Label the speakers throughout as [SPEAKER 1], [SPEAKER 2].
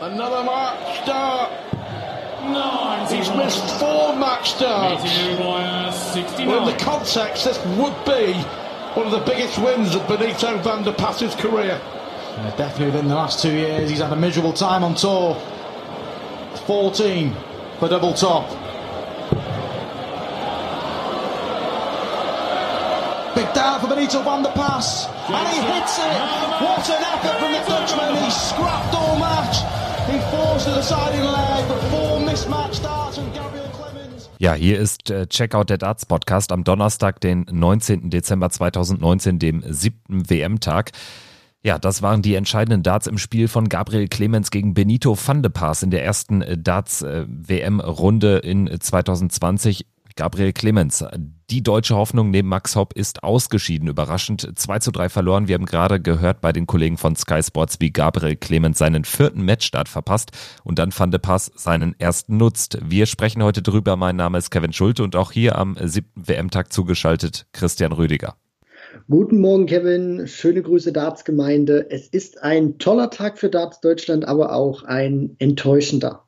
[SPEAKER 1] Another match start. He's missed four match starts. Well, in the context, this would be one of the biggest wins of Benito van der Pass's career.
[SPEAKER 2] Yeah, definitely within the last two years, he's had a miserable time on tour. 14 for double top. Big down for Benito van der Pass. And he hits it. What an effort from the Dutchman. He scrapped all match.
[SPEAKER 3] Ja, hier ist äh, Checkout der Darts Podcast am Donnerstag, den 19. Dezember 2019, dem siebten WM-Tag. Ja, das waren die entscheidenden Darts im Spiel von Gabriel Clemens gegen Benito van de Paas in der ersten äh, Darts-WM-Runde äh, in 2020. Gabriel Clemens, die deutsche Hoffnung neben Max Hopp ist ausgeschieden. Überraschend 2 zu 3 verloren. Wir haben gerade gehört bei den Kollegen von Sky Sports, wie Gabriel Clemens seinen vierten Matchstart verpasst und dann Van de Pass seinen ersten nutzt. Wir sprechen heute drüber. Mein Name ist Kevin Schulte und auch hier am siebten WM-Tag zugeschaltet Christian Rüdiger.
[SPEAKER 4] Guten Morgen, Kevin. Schöne Grüße, Darts-Gemeinde. Es ist ein toller Tag für Darts Deutschland, aber auch ein enttäuschender.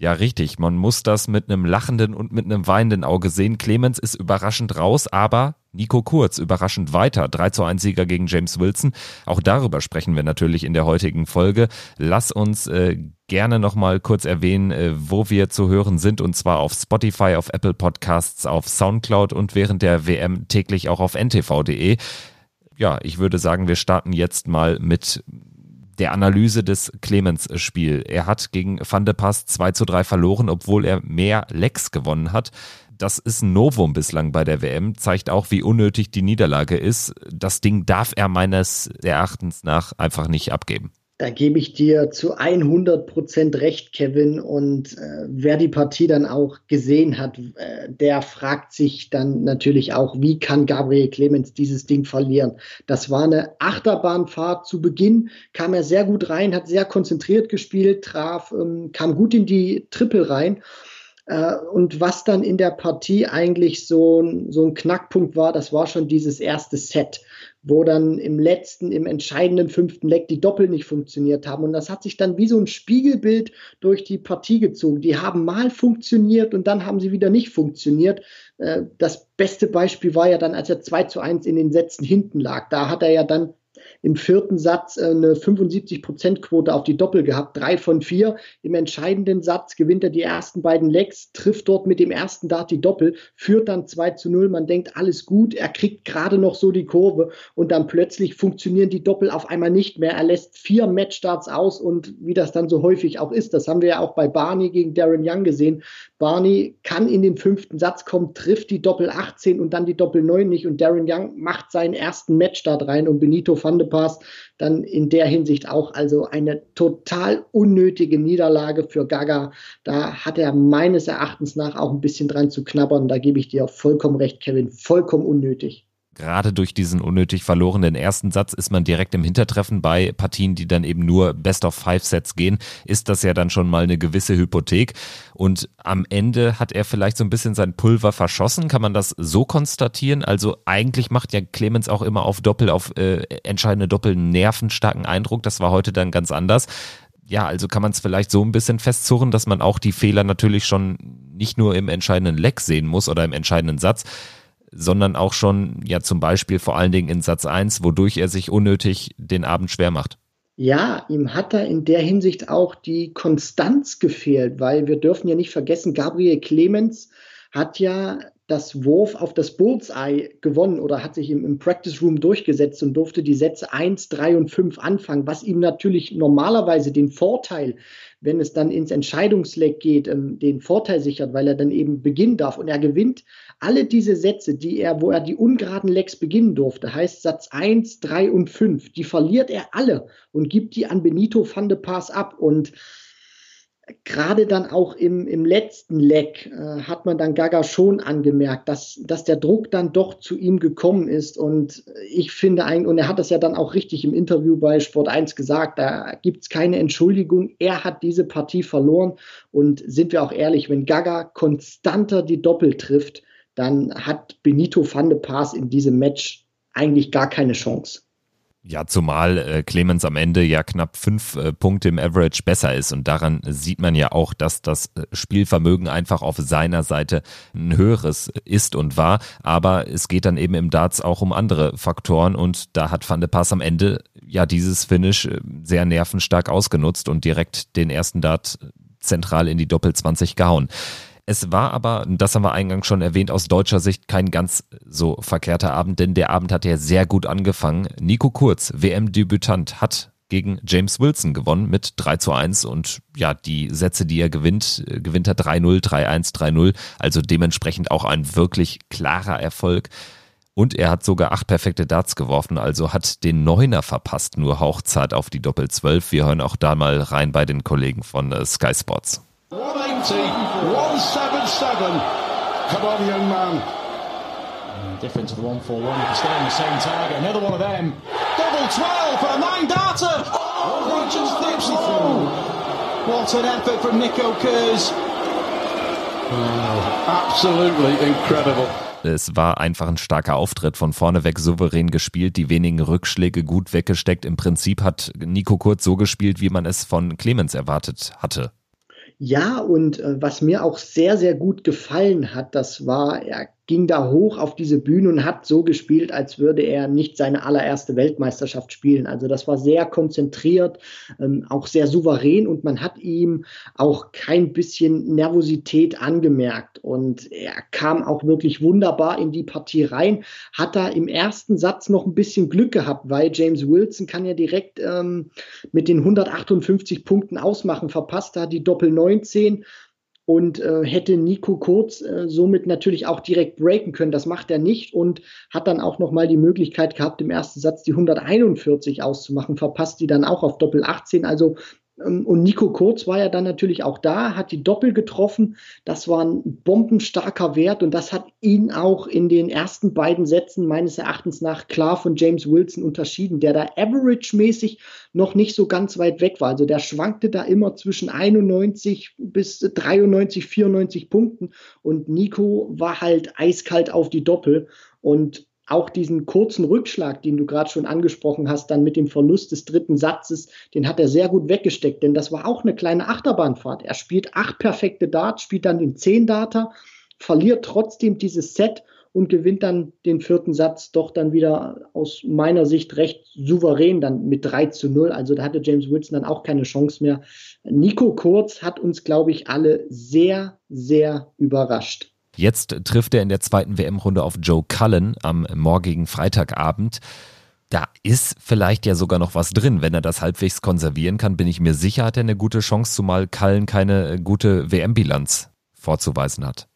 [SPEAKER 3] Ja, richtig. Man muss das mit einem lachenden und mit einem weinenden Auge sehen. Clemens ist überraschend raus, aber Nico Kurz überraschend weiter. 3 zu 1 Sieger gegen James Wilson. Auch darüber sprechen wir natürlich in der heutigen Folge. Lass uns äh, gerne nochmal kurz erwähnen, äh, wo wir zu hören sind. Und zwar auf Spotify, auf Apple Podcasts, auf Soundcloud und während der WM täglich auch auf ntv.de. Ja, ich würde sagen, wir starten jetzt mal mit der Analyse des Clemens-Spiel. Er hat gegen Van de Pass 2 zu 3 verloren, obwohl er mehr Lecks gewonnen hat. Das ist ein Novum bislang bei der WM, zeigt auch, wie unnötig die Niederlage ist. Das Ding darf er meines Erachtens nach einfach nicht abgeben.
[SPEAKER 4] Da gebe ich dir zu 100 Prozent recht, Kevin. Und äh, wer die Partie dann auch gesehen hat, äh, der fragt sich dann natürlich auch, wie kann Gabriel Clemens dieses Ding verlieren? Das war eine Achterbahnfahrt zu Beginn, kam er sehr gut rein, hat sehr konzentriert gespielt, traf, ähm, kam gut in die Triple rein. Äh, und was dann in der Partie eigentlich so, so ein Knackpunkt war, das war schon dieses erste Set wo dann im letzten, im entscheidenden fünften Leck die Doppel nicht funktioniert haben. Und das hat sich dann wie so ein Spiegelbild durch die Partie gezogen. Die haben mal funktioniert und dann haben sie wieder nicht funktioniert. Äh, das beste Beispiel war ja dann, als er 2 zu 1 in den Sätzen hinten lag. Da hat er ja dann im vierten Satz eine 75%-Quote auf die Doppel gehabt, drei von vier. Im entscheidenden Satz gewinnt er die ersten beiden Legs, trifft dort mit dem ersten Dart die Doppel, führt dann 2 zu 0. Man denkt, alles gut, er kriegt gerade noch so die Kurve und dann plötzlich funktionieren die Doppel auf einmal nicht mehr. Er lässt vier Matchstarts aus und wie das dann so häufig auch ist, das haben wir ja auch bei Barney gegen Darren Young gesehen. Barney kann in den fünften Satz kommen, trifft die Doppel 18 und dann die Doppel 9 nicht und Darren Young macht seinen ersten Matchstart rein und Benito van de Pass dann in der Hinsicht auch also eine total unnötige Niederlage für Gaga. Da hat er meines Erachtens nach auch ein bisschen dran zu knabbern. Da gebe ich dir vollkommen recht, Kevin. Vollkommen unnötig
[SPEAKER 3] gerade durch diesen unnötig verlorenen ersten Satz ist man direkt im Hintertreffen bei Partien, die dann eben nur Best of Five Sets gehen, ist das ja dann schon mal eine gewisse Hypothek. Und am Ende hat er vielleicht so ein bisschen sein Pulver verschossen. Kann man das so konstatieren? Also eigentlich macht ja Clemens auch immer auf Doppel, auf äh, entscheidende Doppel nervenstarken Eindruck. Das war heute dann ganz anders ja, also kann man es vielleicht so ein bisschen festzurren, dass man auch die Fehler natürlich schon nicht nur im entscheidenden Leck sehen muss oder im entscheidenden Satz, sondern auch schon ja zum Beispiel vor allen Dingen in Satz 1, wodurch er sich unnötig den Abend schwer macht.
[SPEAKER 4] Ja, ihm hat da in der Hinsicht auch die Konstanz gefehlt, weil wir dürfen ja nicht vergessen, Gabriel Clemens hat ja das Wurf auf das Bullseye gewonnen oder hat sich im, im, Practice Room durchgesetzt und durfte die Sätze 1, 3 und 5 anfangen, was ihm natürlich normalerweise den Vorteil, wenn es dann ins Entscheidungsleck geht, ähm, den Vorteil sichert, weil er dann eben beginnen darf. Und er gewinnt alle diese Sätze, die er, wo er die ungeraden Lecks beginnen durfte, heißt Satz 1, 3 und 5, die verliert er alle und gibt die an Benito van de Pass ab. Und gerade dann auch im, im letzten Leck äh, hat man dann Gaga schon angemerkt, dass, dass der Druck dann doch zu ihm gekommen ist. Und ich finde eigentlich, und er hat das ja dann auch richtig im Interview bei Sport 1 gesagt, da gibt es keine Entschuldigung. Er hat diese Partie verloren. Und sind wir auch ehrlich, wenn Gaga konstanter die Doppel trifft, dann hat Benito van de Paas in diesem Match eigentlich gar keine Chance.
[SPEAKER 3] Ja, zumal äh, Clemens am Ende ja knapp fünf äh, Punkte im Average besser ist und daran sieht man ja auch, dass das äh, Spielvermögen einfach auf seiner Seite ein höheres ist und war. Aber es geht dann eben im Darts auch um andere Faktoren und da hat Van de Pass am Ende ja dieses Finish äh, sehr nervenstark ausgenutzt und direkt den ersten Dart zentral in die Doppel 20 gehauen. Es war aber, das haben wir eingangs schon erwähnt, aus deutscher Sicht kein ganz so verkehrter Abend, denn der Abend hat ja sehr gut angefangen. Nico Kurz, WM-Debütant, hat gegen James Wilson gewonnen mit 3 zu 1 und ja, die Sätze, die er gewinnt, äh, gewinnt er 3-0, 3-1, 3-0, also dementsprechend auch ein wirklich klarer Erfolg. Und er hat sogar acht perfekte Darts geworfen, also hat den Neuner verpasst, nur hauchzart auf die Doppel 12. Wir hören auch da mal rein bei den Kollegen von äh, Sky Sports. 180, 177. Come on, young man. Difference of the 141. You can stay on the same target. Another one of them. Double 12 for a nine darter. Oh, Richards dips low. What an effort from Nico Kurz. Wow, absolutely incredible. Es war einfach ein starker Auftritt, von vorne weg souverän gespielt, die wenigen Rückschläge gut weggesteckt. Im Prinzip hat Nico Kurz so gespielt, wie man es von Clemens erwartet hatte.
[SPEAKER 4] Ja, und äh, was mir auch sehr, sehr gut gefallen hat, das war, er ging da hoch auf diese Bühne und hat so gespielt, als würde er nicht seine allererste Weltmeisterschaft spielen. Also das war sehr konzentriert, ähm, auch sehr souverän und man hat ihm auch kein bisschen Nervosität angemerkt. Und er kam auch wirklich wunderbar in die Partie rein, hat da im ersten Satz noch ein bisschen Glück gehabt, weil James Wilson kann ja direkt ähm, mit den 158 Punkten ausmachen, verpasst da die Doppel 19 und äh, hätte Nico Kurz äh, somit natürlich auch direkt breaken können. Das macht er nicht und hat dann auch nochmal die Möglichkeit gehabt, im ersten Satz die 141 auszumachen, verpasst die dann auch auf Doppel 18. Also und Nico Kurz war ja dann natürlich auch da, hat die Doppel getroffen. Das war ein bombenstarker Wert und das hat ihn auch in den ersten beiden Sätzen meines Erachtens nach klar von James Wilson unterschieden, der da average-mäßig noch nicht so ganz weit weg war. Also der schwankte da immer zwischen 91 bis 93, 94 Punkten und Nico war halt eiskalt auf die Doppel und auch diesen kurzen Rückschlag, den du gerade schon angesprochen hast, dann mit dem Verlust des dritten Satzes, den hat er sehr gut weggesteckt, denn das war auch eine kleine Achterbahnfahrt. Er spielt acht perfekte Darts, spielt dann den zehn Data, verliert trotzdem dieses Set und gewinnt dann den vierten Satz doch dann wieder aus meiner Sicht recht souverän dann mit 3 zu 0. Also da hatte James Wilson dann auch keine Chance mehr. Nico Kurz hat uns, glaube ich, alle sehr, sehr überrascht.
[SPEAKER 3] Jetzt trifft er in der zweiten WM-Runde auf Joe Cullen am morgigen Freitagabend. Da ist vielleicht ja sogar noch was drin. Wenn er das halbwegs konservieren kann, bin ich mir sicher, hat er eine gute Chance, zumal Cullen keine gute WM-Bilanz vorzuweisen hat.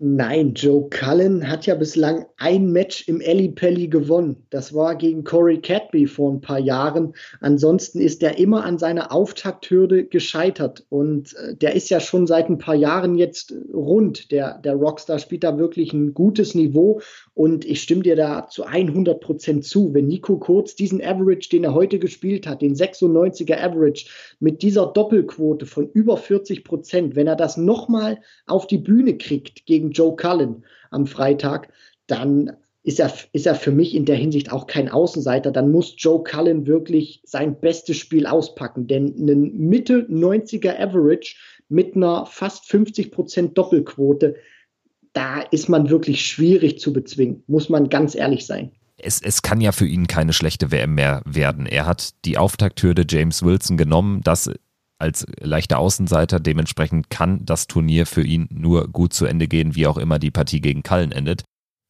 [SPEAKER 4] Nein, Joe Cullen hat ja bislang ein Match im Alley Pelly gewonnen. Das war gegen Corey Cadby vor ein paar Jahren. Ansonsten ist er immer an seiner Auftakthürde gescheitert. Und äh, der ist ja schon seit ein paar Jahren jetzt rund. Der, der Rockstar spielt da wirklich ein gutes Niveau. Und ich stimme dir da zu 100 Prozent zu. Wenn Nico Kurz diesen Average, den er heute gespielt hat, den 96er Average, mit dieser Doppelquote von über 40 Prozent, wenn er das nochmal auf die Bühne kriegt gegen Joe Cullen am Freitag, dann ist er, ist er für mich in der Hinsicht auch kein Außenseiter. Dann muss Joe Cullen wirklich sein bestes Spiel auspacken. Denn einen Mitte 90er Average mit einer fast 50 Prozent Doppelquote, da ist man wirklich schwierig zu bezwingen, muss man ganz ehrlich sein.
[SPEAKER 3] Es, es kann ja für ihn keine schlechte WM mehr werden. Er hat die Auftakthürde James Wilson genommen, das als leichter Außenseiter. Dementsprechend kann das Turnier für ihn nur gut zu Ende gehen, wie auch immer die Partie gegen Kallen endet.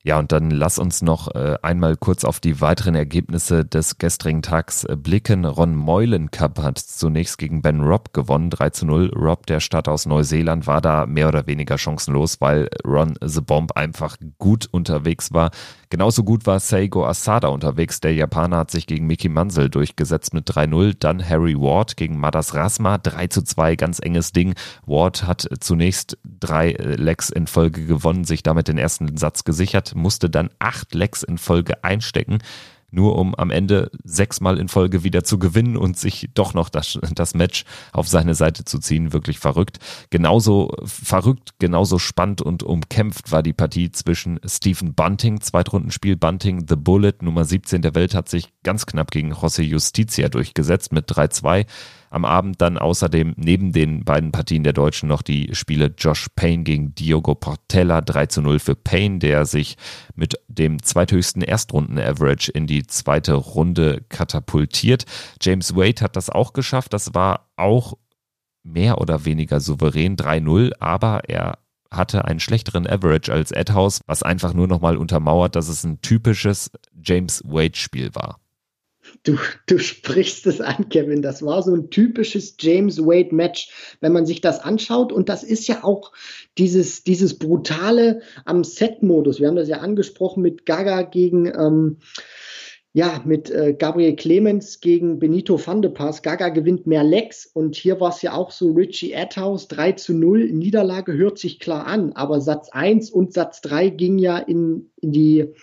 [SPEAKER 3] Ja, und dann lass uns noch äh, einmal kurz auf die weiteren Ergebnisse des gestrigen Tags äh, blicken. Ron Meulenkamp hat zunächst gegen Ben Robb gewonnen, 3 zu 0. Robb, der Stadt aus Neuseeland, war da mehr oder weniger chancenlos, weil Ron The Bomb einfach gut unterwegs war. Genauso gut war Seigo Asada unterwegs. Der Japaner hat sich gegen Mickey Mansell durchgesetzt mit 3-0. Dann Harry Ward gegen Madas Rasma, 3 zu 2, ganz enges Ding. Ward hat zunächst drei äh, Legs in Folge gewonnen, sich damit den ersten Satz gesichert, musste dann acht Legs in Folge einstecken. nur um am Ende sechsmal in Folge wieder zu gewinnen und sich doch noch das, das Match auf seine Seite zu ziehen. Wirklich verrückt. Genauso verrückt, genauso spannend und umkämpft war die Partie zwischen Stephen Bunting, Zweitrundenspiel Bunting, The Bullet, Nummer 17 der Welt, hat sich ganz knapp gegen José Justicia durchgesetzt mit 3-2. Am Abend dann außerdem neben den beiden Partien der Deutschen noch die Spiele Josh Payne gegen Diogo Portella 3 zu 0 für Payne, der sich mit dem zweithöchsten Erstrunden-Average in die zweite Runde katapultiert. James Wade hat das auch geschafft. Das war auch mehr oder weniger souverän 3-0, aber er hatte einen schlechteren Average als Edhouse, was einfach nur nochmal untermauert, dass es ein typisches James Wade-Spiel war.
[SPEAKER 4] Du, du sprichst es an, Kevin. Das war so ein typisches James Wade-Match, wenn man sich das anschaut. Und das ist ja auch dieses, dieses Brutale am Set-Modus. Wir haben das ja angesprochen mit Gaga gegen. Ähm, ja, mit äh, Gabriel Clemens gegen Benito van de Pass. Gaga gewinnt mehr Legs und hier war es ja auch so, Richie Atthaus 3 zu 0. Niederlage hört sich klar an, aber Satz 1 und Satz 3 ging ja in, in die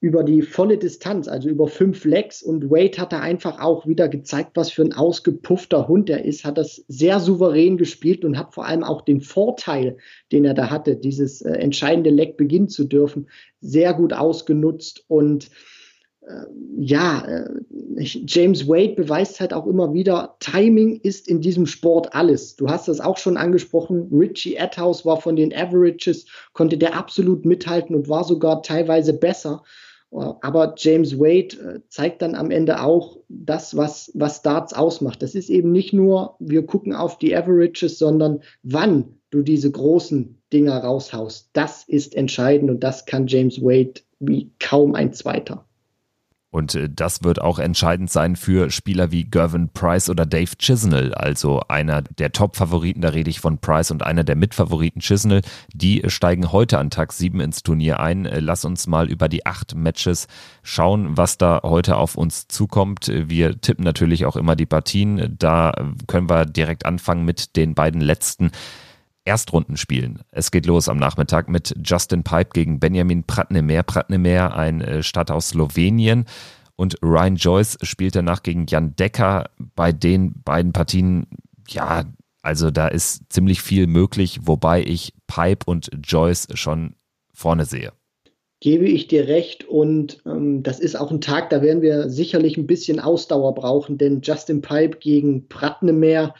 [SPEAKER 4] über die volle Distanz, also über fünf Legs. Und Wade hat da einfach auch wieder gezeigt, was für ein ausgepuffter Hund er ist, hat das sehr souverän gespielt und hat vor allem auch den Vorteil, den er da hatte, dieses äh, entscheidende Leg beginnen zu dürfen, sehr gut ausgenutzt. Und äh, ja, äh, James Wade beweist halt auch immer wieder, Timing ist in diesem Sport alles. Du hast das auch schon angesprochen. Richie Atthaus war von den Averages, konnte der absolut mithalten und war sogar teilweise besser. Aber James Wade äh, zeigt dann am Ende auch das, was, was Darts ausmacht. Das ist eben nicht nur, wir gucken auf die Averages, sondern wann du diese großen Dinger raushaust. Das ist entscheidend und das kann James Wade wie kaum ein zweiter.
[SPEAKER 3] Und äh, das wird auch entscheidend sein für Spieler wie Gervin Price oder Dave Chisnell, also einer der Top-Favoriten, da rede ich von Price und einer der Mitfavoriten Chisnell. Die steigen heute an Tag 7 ins Turnier ein. Äh, lass uns mal über die acht Matches schauen, was da heute auf uns zukommt. Wir tippen natürlich auch immer die Partien. Da können wir direkt anfangen mit den beiden letzten. Erstrundenspielen. Es geht los am Nachmittag mit Justin Pipe gegen Benjamin Pratnemer. Pratnemer, ein äh, Stadt aus Slowenien. Und Ryan Joyce spielt danach gegen Jan Decker. Bei den beiden Partien, ja, also da ist ziemlich viel möglich, wobei ich Pipe und Joyce schon vorne sehe.
[SPEAKER 4] Gebe ich dir recht und ähm, das ist auch ein Tag, da werden wir sicherlich ein bisschen Ausdauer brauchen, denn Justin Pipe gegen Pratnemer,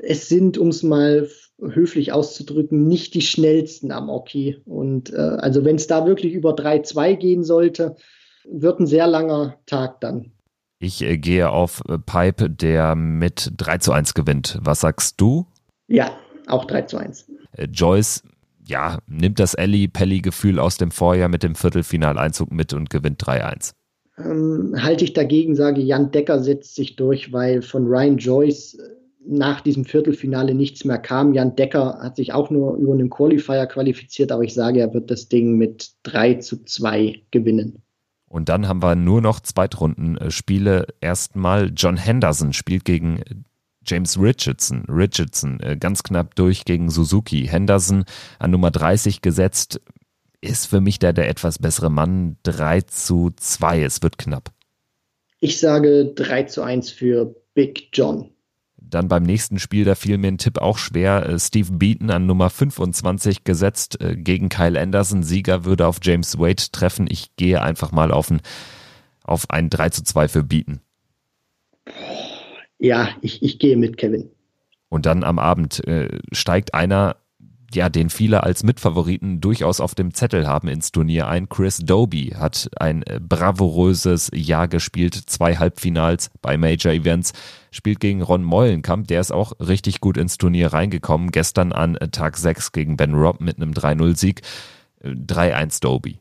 [SPEAKER 4] es sind, um es mal höflich auszudrücken, nicht die schnellsten am Oki. Und äh, also wenn es da wirklich über 3-2 gehen sollte, wird ein sehr langer Tag dann.
[SPEAKER 3] Ich äh, gehe auf äh, Pipe, der mit 3 zu 1 gewinnt. Was sagst du?
[SPEAKER 4] Ja, auch 3 zu 1.
[SPEAKER 3] Äh, Joyce, ja, nimmt das Ellie-Pelli-Gefühl aus dem Vorjahr mit dem Viertelfinaleinzug mit und gewinnt 3-1.
[SPEAKER 4] Ähm, halte ich dagegen, sage Jan Decker setzt sich durch, weil von Ryan Joyce nach diesem Viertelfinale nichts mehr kam. Jan Decker hat sich auch nur über einen Qualifier qualifiziert, aber ich sage, er wird das Ding mit 3 zu 2 gewinnen.
[SPEAKER 3] Und dann haben wir nur noch Zweitrunden-Spiele. Erstmal John Henderson spielt gegen James Richardson. Richardson äh, ganz knapp durch gegen Suzuki. Henderson an Nummer 30 gesetzt. Ist für mich der, der etwas bessere Mann. 3 zu 2. Es wird knapp.
[SPEAKER 4] Ich sage 3 zu 1 für Big John.
[SPEAKER 3] Dann beim nächsten Spiel, da fiel mir ein Tipp auch schwer. Äh, Steve Beaton an Nummer 25 gesetzt äh, gegen Kyle Anderson. Sieger würde auf James Wade treffen. Ich gehe einfach mal auf ein, auf ein 3 zu 2 für Beaton.
[SPEAKER 4] Ja, ich, ich gehe mit Kevin.
[SPEAKER 3] Und dann am Abend äh, steigt einer ja, den viele als Mitfavoriten durchaus auf dem Zettel haben ins Turnier ein. Chris Doby hat ein äh, bravouröses Jahr gespielt, zwei Halbfinals bei Major Events, spielt gegen Ron Meulenkamp, der ist auch richtig gut ins Turnier reingekommen, gestern an äh, Tag 6 gegen Ben Robb mit einem 3-0-Sieg, 3-1 äh, Doby.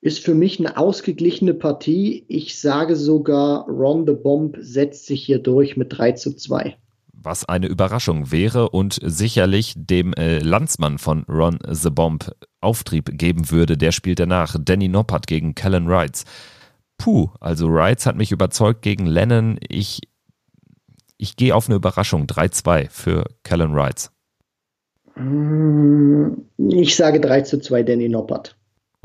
[SPEAKER 4] Ist für mich eine ausgeglichene Partie. Ich sage sogar, Ron the Bomb setzt sich hier durch mit 3 zu 2
[SPEAKER 3] was eine Überraschung wäre und sicherlich dem äh, Landsmann von Ron the Bomb Auftrieb geben würde. Der spielt danach Danny Noppert gegen Kellen Wrights. Puh, also Wrights hat mich überzeugt gegen Lennon. Ich, ich gehe auf eine Überraschung. 3-2 für Kellen Wrights.
[SPEAKER 4] Ich sage 3 zu 2 Danny Noppert.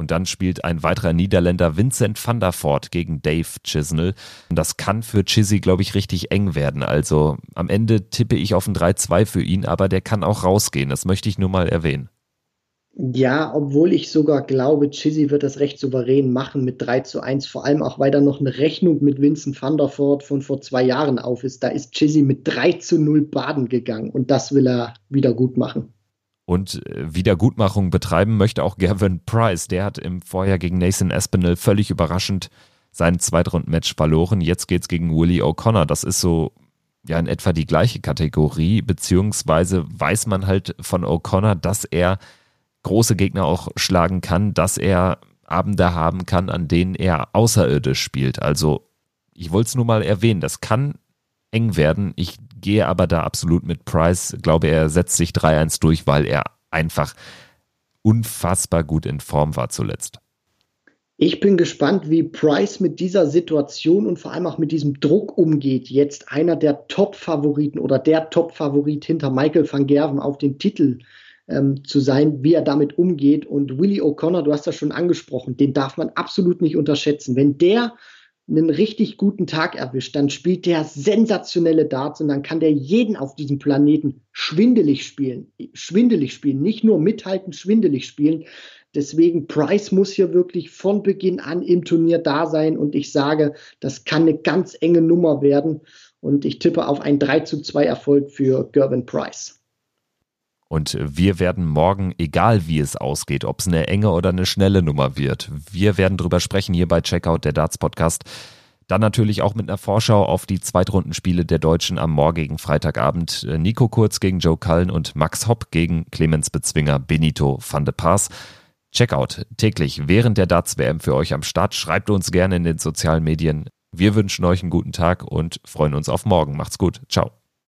[SPEAKER 3] Und dann spielt ein weiterer Niederländer Vincent van der Voort gegen Dave Chisnell. Und das kann für Chizzy, glaube ich, richtig eng werden. Also am Ende tippe ich auf ein 3-2 für ihn, aber der kann auch rausgehen. Das möchte ich nur mal erwähnen.
[SPEAKER 4] Ja, obwohl ich sogar glaube, Chizzy wird das recht souverän machen mit 3 zu 1, vor allem auch, weil da noch eine Rechnung mit Vincent van der Voort von vor zwei Jahren auf ist. Da ist Chizzy mit 3 zu 0 baden gegangen und das will er wieder gut machen.
[SPEAKER 3] Und äh, Wiedergutmachung betreiben möchte auch Gavin Price. Der hat im Vorjahr gegen Nathan Espinel völlig überraschend sein Zweitrunden-Match verloren. Jetzt geht's gegen Willie O'Connor. Das ist so ja in etwa die gleiche Kategorie, beziehungsweise weiß man halt von O'Connor, dass er große Gegner auch schlagen kann, dass er Abende haben kann, an denen er außerirdisch spielt. Also ich wollte es nur mal erwähnen, das kann eng werden. Ich gehe aber da absolut mit Price. Ich glaube, er setzt sich 3-1 durch, weil er einfach unfassbar gut in Form war zuletzt.
[SPEAKER 4] Ich bin gespannt, wie Price mit dieser Situation und vor allem auch mit diesem Druck umgeht. Jetzt einer der Top-Favoriten oder der Top-Favorit hinter Michael van Gerven auf den Titel ähm, zu sein, wie er damit umgeht. Und Willie O'Connor, du hast das schon angesprochen, den darf man absolut nicht unterschätzen. Wenn der einen richtig guten Tag erwischt, dann spielt der sensationelle Darts und dann kann der jeden auf diesem Planeten schwindelig spielen. Schwindelig spielen, nicht nur mithalten, schwindelig spielen. Deswegen, Price muss hier wirklich von Beginn an im Turnier da sein und ich sage, das kann eine ganz enge Nummer werden und ich tippe auf einen 3 zu 2 Erfolg für Gervin Price.
[SPEAKER 3] Und wir werden morgen, egal wie es ausgeht, ob es eine enge oder eine schnelle Nummer wird, wir werden drüber sprechen hier bei Checkout der Darts Podcast. Dann natürlich auch mit einer Vorschau auf die Zweitrundenspiele der Deutschen am morgigen Freitagabend. Nico Kurz gegen Joe Cullen und Max Hopp gegen Clemens Bezwinger Benito van de Paas. Checkout täglich während der Darts WM für euch am Start. Schreibt uns gerne in den sozialen Medien. Wir wünschen euch einen guten Tag und freuen uns auf morgen. Macht's gut. Ciao.